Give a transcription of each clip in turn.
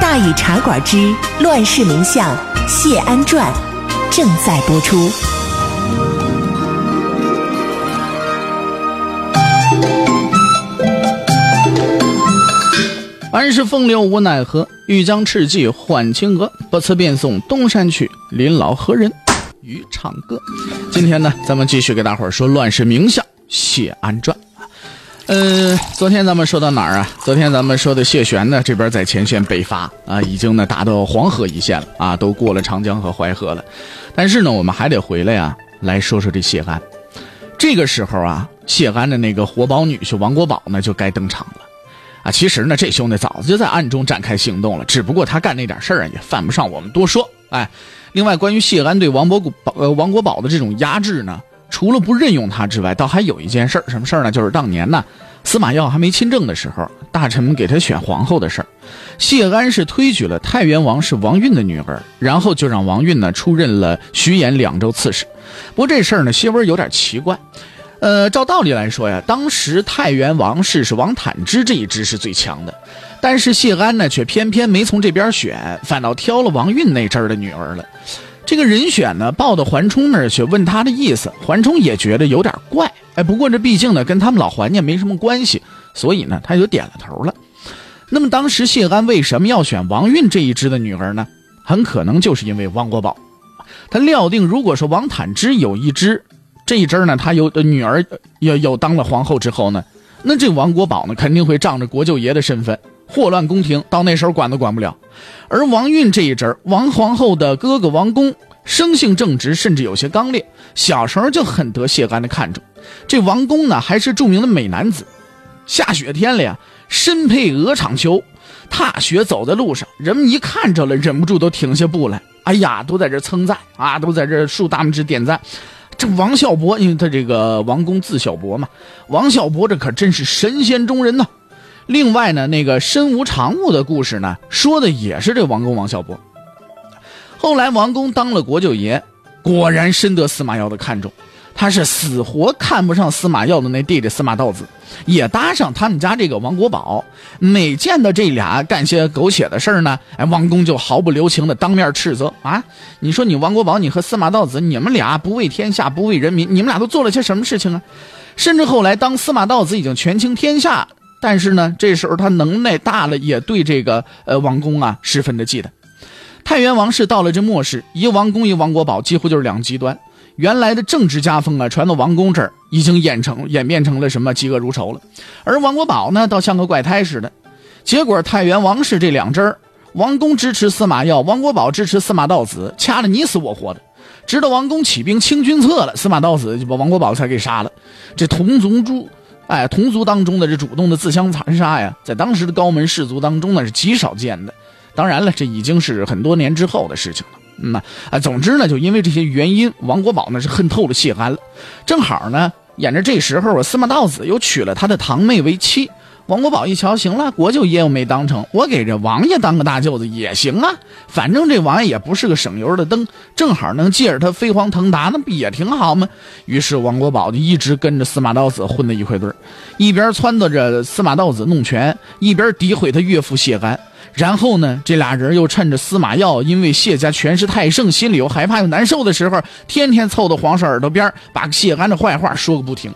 大禹茶馆之乱世名相谢安传》正在播出。安是风流无奈何，欲将赤骥换青鹅。不辞便送东山去，临老何人与唱歌？今天呢，咱们继续给大伙儿说乱世名相谢安传。嗯，昨天咱们说到哪儿啊？昨天咱们说的谢玄呢，这边在前线北伐啊，已经呢打到黄河一线了啊，都过了长江和淮河了。但是呢，我们还得回来呀，来说说这谢安。这个时候啊，谢安的那个活宝女婿王国宝呢，就该登场了。啊，其实呢，这兄弟早就在暗中展开行动了，只不过他干那点事儿也犯不上我们多说。哎，另外，关于谢安对王伯古宝呃王国宝的这种压制呢，除了不任用他之外，倒还有一件事儿，什么事儿呢？就是当年呢，司马曜还没亲政的时候，大臣们给他选皇后的事儿，谢安是推举了太原王氏王运的女儿，然后就让王运呢出任了徐延两州刺史。不过这事儿呢，些微有点奇怪。呃，照道理来说呀，当时太原王氏是王坦之这一支是最强的，但是谢安呢却偏偏没从这边选，反倒挑了王运那阵儿的女儿了。这个人选呢报到桓冲那儿去问他的意思，桓冲也觉得有点怪。哎，不过这毕竟呢跟他们老桓家没什么关系，所以呢他就点了头了。那么当时谢安为什么要选王韵这一支的女儿呢？很可能就是因为汪国宝，他料定如果说王坦之有一支。这一支呢，他有女儿，有有当了皇后之后呢，那这王国宝呢，肯定会仗着国舅爷的身份祸乱宫廷，到那时候管都管不了。而王运这一阵王皇后的哥哥王公生性正直，甚至有些刚烈，小时候就很得谢安的看重。这王公呢，还是著名的美男子。下雪天了呀，身配鹅场裘，踏雪走在路上，人们一看着了，忍不住都停下步来。哎呀，都在这称赞啊，都在这竖大拇指点赞。这王孝伯，因为他这个王公字孝伯嘛，王孝伯这可真是神仙中人呢。另外呢，那个身无长物的故事呢，说的也是这王公王孝伯。后来王公当了国舅爷，果然深得司马曜的看重。他是死活看不上司马曜的那弟弟司马道子，也搭上他们家这个王国宝。每见到这俩干些苟且的事儿呢，哎，王公就毫不留情的当面斥责啊！你说你王国宝，你和司马道子，你们俩不为天下，不为人民，你们俩都做了些什么事情啊？甚至后来，当司马道子已经权倾天下，但是呢，这时候他能耐大了，也对这个呃王公啊十分的忌惮。太原王氏到了这末世，一王公一王国宝，几乎就是两极端。原来的政治家风啊，传到王公这儿，已经演成演变成了什么嫉恶如仇了。而王国宝呢，倒像个怪胎似的。结果太原王氏这两支儿，王公支持司马曜，王国宝支持司马道子，掐得你死我活的。直到王公起兵清君侧了，司马道子就把王国宝才给杀了。这同族诸，哎，同族当中的这主动的自相残杀呀，在当时的高门士族当中呢，是极少见的。当然了，这已经是很多年之后的事情了。嗯啊，总之呢，就因为这些原因，王国宝呢是恨透了谢安了。正好呢，演着这时候，司马道子又娶了他的堂妹为妻。王国宝一瞧，行了，国舅爷又没当成，我给这王爷当个大舅子也行啊。反正这王爷也不是个省油的灯，正好能借着他飞黄腾达，那不也挺好吗？于是王国宝就一直跟着司马道子混在一块堆一边撺掇着司马道子弄权，一边诋毁他岳父谢安。然后呢，这俩人又趁着司马曜因为谢家权势太盛，心里又害怕又难受的时候，天天凑到皇上耳朵边把谢安的坏话说个不停。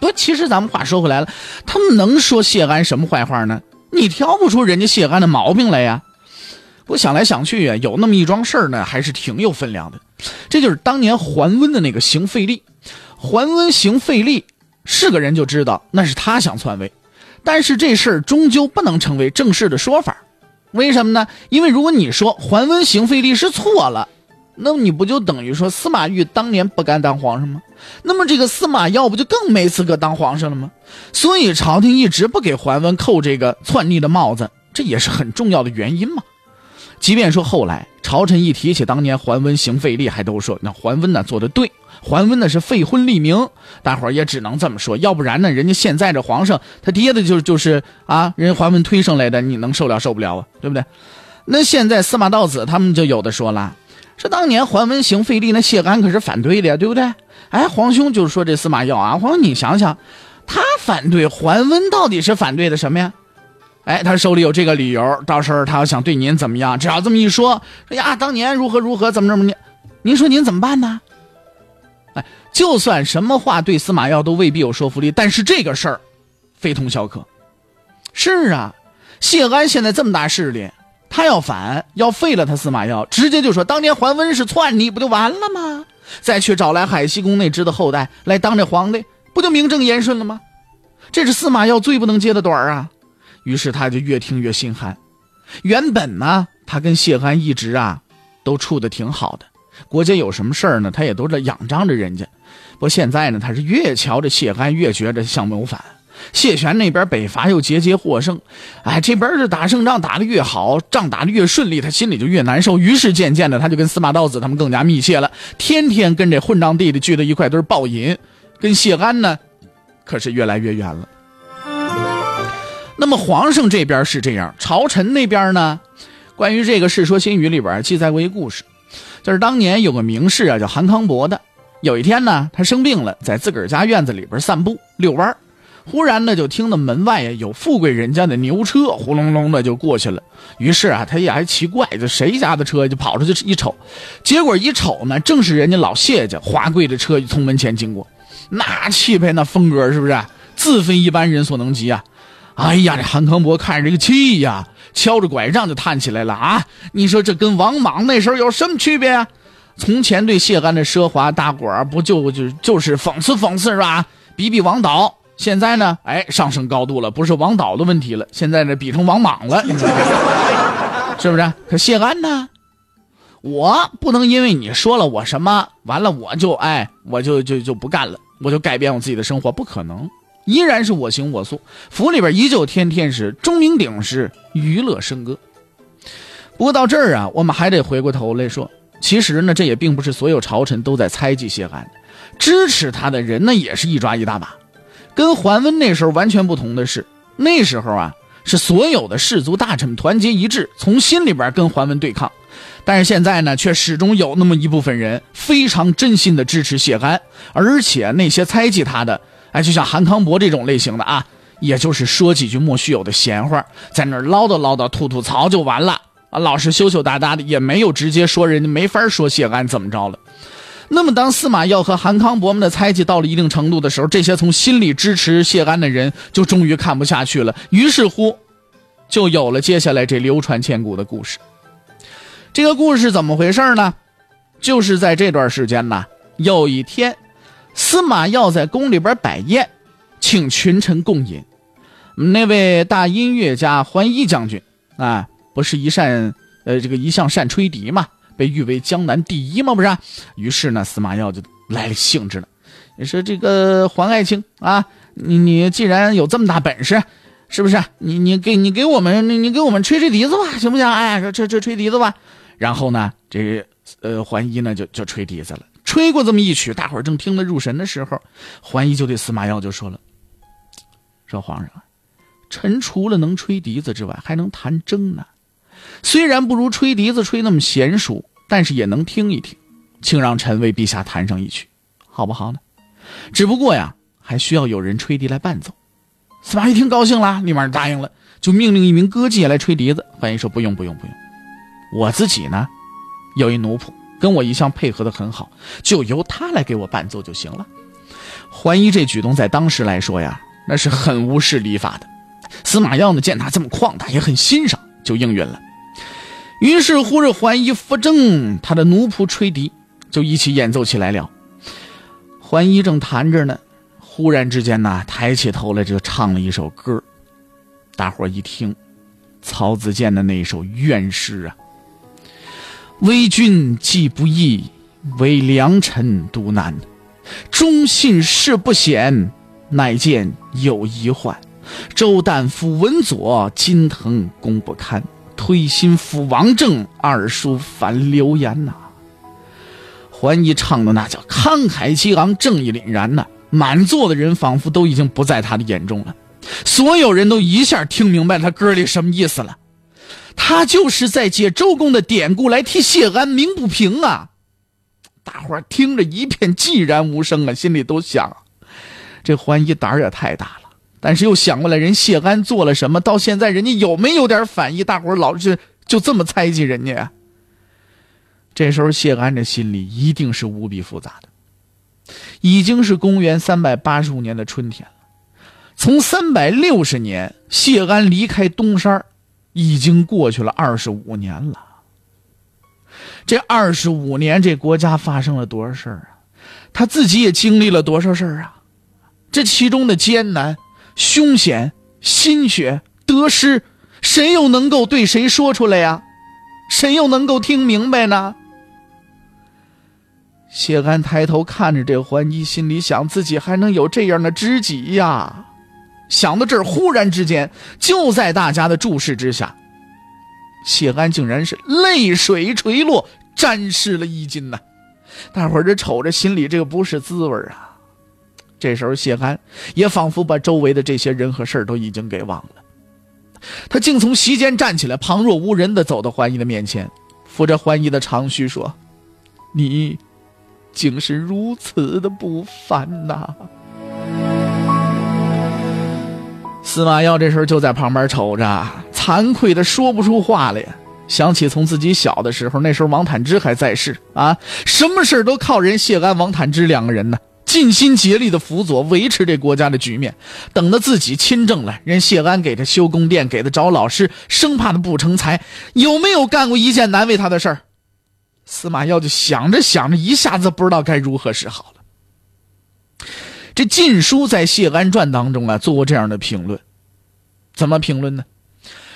不，其实咱们话说回来了，他们能说谢安什么坏话呢？你挑不出人家谢安的毛病来呀。我想来想去啊，有那么一桩事儿呢，还是挺有分量的。这就是当年桓温的那个行废立。桓温行废立是个人就知道那是他想篡位。但是这事儿终究不能成为正式的说法，为什么呢？因为如果你说桓温行废立是错了，那你不就等于说司马懿当年不敢当皇上吗？那么这个司马曜不就更没资格当皇上了吗？所以朝廷一直不给桓温扣这个篡逆的帽子，这也是很重要的原因嘛。即便说后来朝臣一提起当年桓温行废立，还都说那桓温呢做的对，桓温呢是废昏立明，大伙儿也只能这么说。要不然呢，人家现在这皇上他爹的就就是啊，人桓温推上来的，你能受了受不了啊？对不对？那现在司马道子他们就有的说了，说当年桓温行废立，那谢安可是反对的呀，对不对？哎，皇兄就是说这司马曜啊，皇兄你想想，他反对桓温到底是反对的什么呀？哎，他手里有这个理由，到时候他要想对您怎么样，只要这么一说，说呀，当年如何如何，怎么怎么您，您说您怎么办呢？哎，就算什么话对司马曜都未必有说服力，但是这个事儿，非同小可。是啊，谢安现在这么大势力，他要反，要废了他司马曜，直接就说当年桓温是篡逆，不就完了吗？再去找来海西宫那支的后代来当这皇帝，不就名正言顺了吗？这是司马曜最不能接的短儿啊。于是他就越听越心寒。原本呢，他跟谢安一直啊，都处的挺好的。国家有什么事儿呢，他也都在仰仗着人家。不现在呢，他是越瞧着谢安，越觉着像谋反。谢玄那边北伐又节节获胜，哎，这边是打胜仗打得越好，仗打得越顺利，他心里就越难受。于是渐渐的，他就跟司马道子他们更加密切了，天天跟这混账弟弟聚在一块堆暴饮，跟谢安呢，可是越来越远了。那么皇上这边是这样，朝臣那边呢？关于这个《世说新语》里边记载过一故事，就是当年有个名士啊，叫韩康伯的。有一天呢，他生病了，在自个儿家院子里边散步遛弯忽然呢，就听到门外呀有富贵人家的牛车呼隆隆的就过去了。于是啊，他也还奇怪，这谁家的车？就跑出去一瞅，结果一瞅呢，正是人家老谢家华贵的车从门前经过，那气派那风格是不是自非一般人所能及啊？哎呀，这韩康伯看着这个气呀，敲着拐杖就叹起来了啊！你说这跟王莽那时候有什么区别啊？从前对谢安的奢华，大伙不就就就是讽刺讽刺是吧？比比王导。现在呢，哎，上升高度了，不是王导的问题了，现在呢比成王莽了，是不是？可谢安呢？我不能因为你说了我什么，完了我就哎，我就就就不干了，我就改变我自己的生活，不可能。依然是我行我素，府里边依旧天天是钟鸣鼎食，娱乐笙歌。不过到这儿啊，我们还得回过头来说，其实呢，这也并不是所有朝臣都在猜忌谢安，支持他的人呢也是一抓一大把。跟桓温那时候完全不同的是，那时候啊是所有的士族大臣团结一致，从心里边跟桓温对抗。但是现在呢，却始终有那么一部分人非常真心的支持谢安，而且那些猜忌他的。哎，就像韩康伯这种类型的啊，也就是说几句莫须有的闲话，在那儿唠叨唠叨、吐吐槽就完了啊，老是羞羞答答的，也没有直接说人家没法说谢安怎么着了。那么，当司马曜和韩康伯们的猜忌到了一定程度的时候，这些从心里支持谢安的人就终于看不下去了，于是乎，就有了接下来这流传千古的故事。这个故事怎么回事呢？就是在这段时间呢，有一天。司马曜在宫里边摆宴，请群臣共饮。那位大音乐家桓伊将军啊，不是一善呃这个一向善吹笛嘛，被誉为江南第一嘛，不是？于是呢，司马曜就来了兴致了。你说这个桓爱卿啊，你你既然有这么大本事，是不是？你你给你给我们你你给我们吹吹笛子吧，行不行？哎，这这吹笛子吧。然后呢，这呃桓伊呢就就吹笛子了。吹过这么一曲，大伙儿正听得入神的时候，桓伊就对司马曜就说了：“说皇上，臣除了能吹笛子之外，还能弹筝呢。虽然不如吹笛子吹那么娴熟，但是也能听一听，请让臣为陛下弹上一曲，好不好呢？只不过呀，还需要有人吹笛来伴奏。”司马懿听高兴了，立马答应了，就命令一名歌妓来吹笛子。桓伊说：“不用，不用，不用，我自己呢，有一奴仆。”跟我一向配合的很好，就由他来给我伴奏就行了。桓伊这举动在当时来说呀，那是很无视礼法的。司马曜呢，见他这么旷达，也很欣赏，就应允了。于是乎，这桓伊扶正他的奴仆吹笛，就一起演奏起来了。桓伊正弹着呢，忽然之间呢，抬起头来就唱了一首歌。大伙一听，曹子建的那首怨诗啊。为君既不易，为良臣独难。忠信事不显，乃见有一患。周旦辅文佐，金腾功不堪。推心赴王正，二叔反流言呐。桓义唱的那叫慷慨激昂，正义凛然呐，满座的人仿佛都已经不在他的眼中了。所有人都一下听明白他歌里什么意思了，他就是在借周公的典故来替谢安鸣不平啊！大伙儿听着一片寂然无声啊，心里都想：这桓义胆儿也太大了。但是又想过来，人谢安做了什么？到现在人家有没有点反应？大伙老是就这么猜忌人家。这时候谢安这心里一定是无比复杂的。已经是公元三百八十五年的春天了。从三百六十年谢安离开东山，已经过去了二十五年了。这二十五年，这国家发生了多少事儿啊？他自己也经历了多少事儿啊？这其中的艰难、凶险、心血、得失，谁又能够对谁说出来呀？谁又能够听明白呢？谢安抬头看着这桓一，心里想：自己还能有这样的知己呀？想到这儿，忽然之间，就在大家的注视之下，谢安竟然是泪水垂落，沾湿了衣襟呐！大伙儿这瞅着，心里这个不是滋味啊！这时候，谢安也仿佛把周围的这些人和事儿都已经给忘了，他竟从席间站起来，旁若无人的走到桓义的面前，扶着桓义的长须说：“你，竟是如此的不凡呐！”司马耀这时候就在旁边瞅着，惭愧的说不出话来。想起从自己小的时候，那时候王坦之还在世啊，什么事都靠人谢安、王坦之两个人呢，尽心竭力的辅佐维持这国家的局面。等到自己亲政了，人谢安给他修宫殿，给他找老师，生怕他不成才，有没有干过一件难为他的事儿？司马耀就想着想着，一下子不知道该如何是好了。这《晋书》在《谢安传》当中啊，做过这样的评论，怎么评论呢？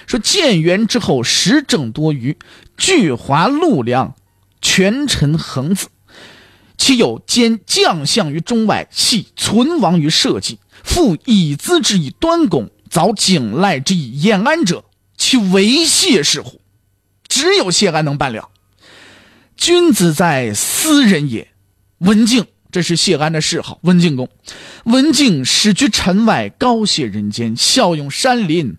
说建元之后，时政多余，巨华陆良，权臣恒子，其有兼将相于中外，系存亡于社稷，复以资之以端拱，凿景赖之以延安者，其为谢是乎？只有谢安能办了。君子在斯人也，文静。这是谢安的谥号，文静公。文静始居城外，高谢人间，效用山林，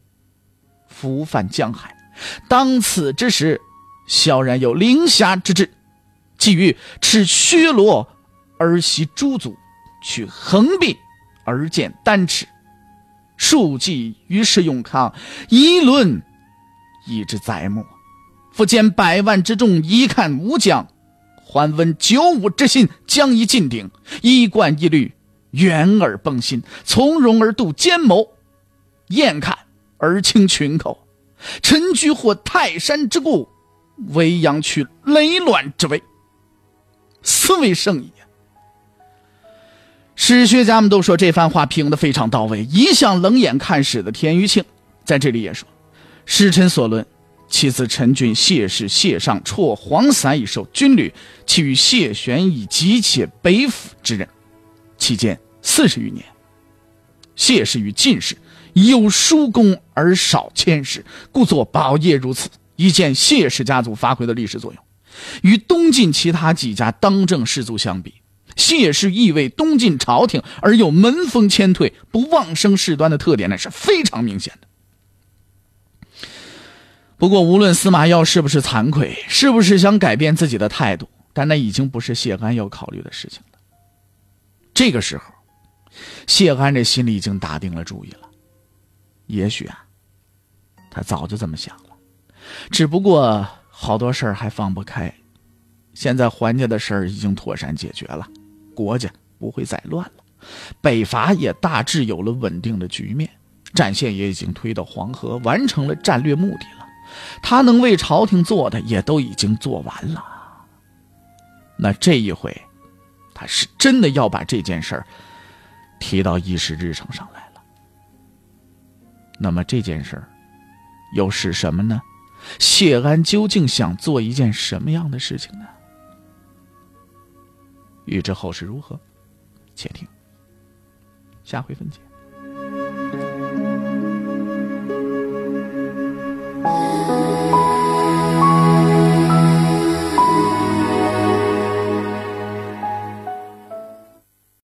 福泛江海。当此之时，萧然有凌霞之志，即欲持薛罗而袭诸族，取横臂而见丹尺，数计于是永康，一论以之载末。复见百万之众，一看无将。桓温九五之心将以尽鼎，衣冠一律，远而崩心，从容而度奸谋，厌看而清群口。臣居或泰山之固，维阳取雷卵之威，斯为圣矣。史学家们都说这番话评的非常到位。一向冷眼看史的田余庆在这里也说：“使臣所论。”其子陈俊谢氏谢尚辍黄伞以受军旅，其与谢玄以急且北府之任，期间四十余年。谢氏与晋氏有殊功而少谦氏，故作宝业如此，以见谢氏家族发挥的历史作用。与东晋其他几家当政士族相比，谢氏亦为东晋朝廷而又门风谦退、不妄生事端的特点，那是非常明显的。不过，无论司马耀是不是惭愧，是不是想改变自己的态度，但那已经不是谢安要考虑的事情了。这个时候，谢安这心里已经打定了主意了。也许啊，他早就这么想了，只不过好多事儿还放不开。现在桓家的事儿已经妥善解决了，国家不会再乱了，北伐也大致有了稳定的局面，战线也已经推到黄河，完成了战略目的了。他能为朝廷做的也都已经做完了，那这一回，他是真的要把这件事儿提到议事日程上来了。那么这件事儿又是什么呢？谢安究竟想做一件什么样的事情呢？预知后事如何且听。下回分解。